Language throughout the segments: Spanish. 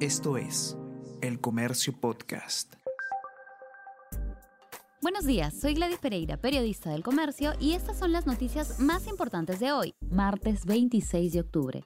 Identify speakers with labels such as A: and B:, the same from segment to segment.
A: Esto es El Comercio Podcast.
B: Buenos días, soy Gladys Pereira, periodista del Comercio, y estas son las noticias más importantes de hoy, martes 26 de octubre.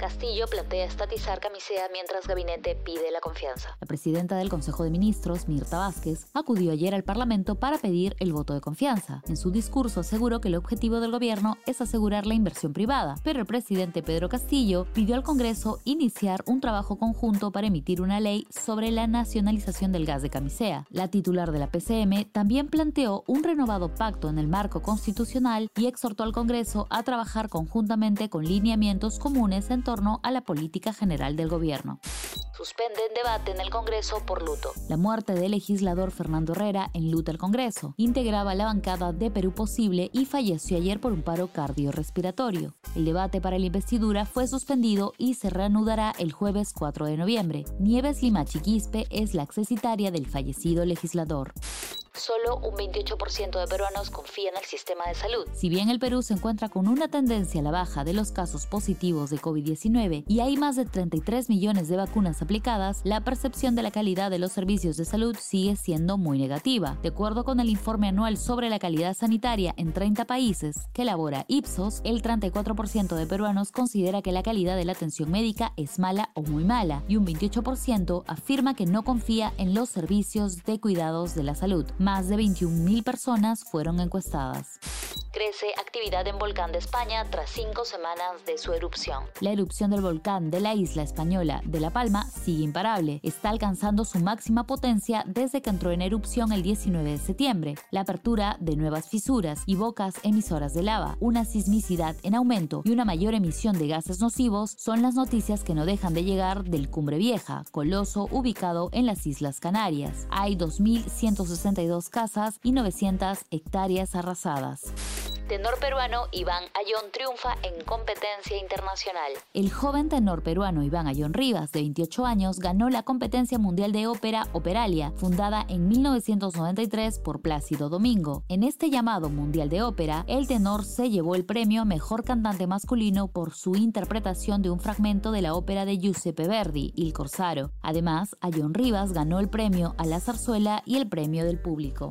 B: Castillo plantea estatizar camisea mientras gabinete pide la confianza. La presidenta del Consejo de Ministros, Mirta Vázquez, acudió ayer al Parlamento para pedir el voto de confianza. En su discurso aseguró que el objetivo del gobierno es asegurar la inversión privada, pero el presidente Pedro Castillo pidió al Congreso iniciar un trabajo conjunto para emitir una ley sobre la nacionalización del gas de camisea. La titular de la PCM también planteó un renovado pacto en el marco constitucional y exhortó al Congreso a trabajar conjuntamente con lineamientos comunes en torno a la política general del gobierno. Suspenden debate en el Congreso por luto. La muerte del legislador Fernando Herrera en luto al Congreso. Integraba la bancada de Perú Posible y falleció ayer por un paro cardiorrespiratorio. El debate para la investidura fue suspendido y se reanudará el jueves 4 de noviembre. Nieves Lima Chiquispe es la accesitaria del fallecido legislador solo un 28% de peruanos confían en el sistema de salud. Si bien el Perú se encuentra con una tendencia a la baja de los casos positivos de COVID-19 y hay más de 33 millones de vacunas aplicadas, la percepción de la calidad de los servicios de salud sigue siendo muy negativa. De acuerdo con el informe anual sobre la calidad sanitaria en 30 países que elabora Ipsos, el 34% de peruanos considera que la calidad de la atención médica es mala o muy mala y un 28% afirma que no confía en los servicios de cuidados de la salud. Más de 21.000 personas fueron encuestadas actividad en volcán de España tras cinco semanas de su erupción. La erupción del volcán de la isla española de La Palma sigue imparable. Está alcanzando su máxima potencia desde que entró en erupción el 19 de septiembre. La apertura de nuevas fisuras y bocas emisoras de lava, una sismicidad en aumento y una mayor emisión de gases nocivos son las noticias que no dejan de llegar del Cumbre Vieja, coloso ubicado en las Islas Canarias. Hay 2.162 casas y 900 hectáreas arrasadas tenor peruano Iván Ayón triunfa en competencia internacional. El joven tenor peruano Iván Ayón Rivas, de 28 años, ganó la competencia mundial de ópera Operalia, fundada en 1993 por Plácido Domingo. En este llamado Mundial de Ópera, el tenor se llevó el premio Mejor Cantante Masculino por su interpretación de un fragmento de la ópera de Giuseppe Verdi, Il Corsaro. Además, Ayón Rivas ganó el premio a la zarzuela y el premio del público.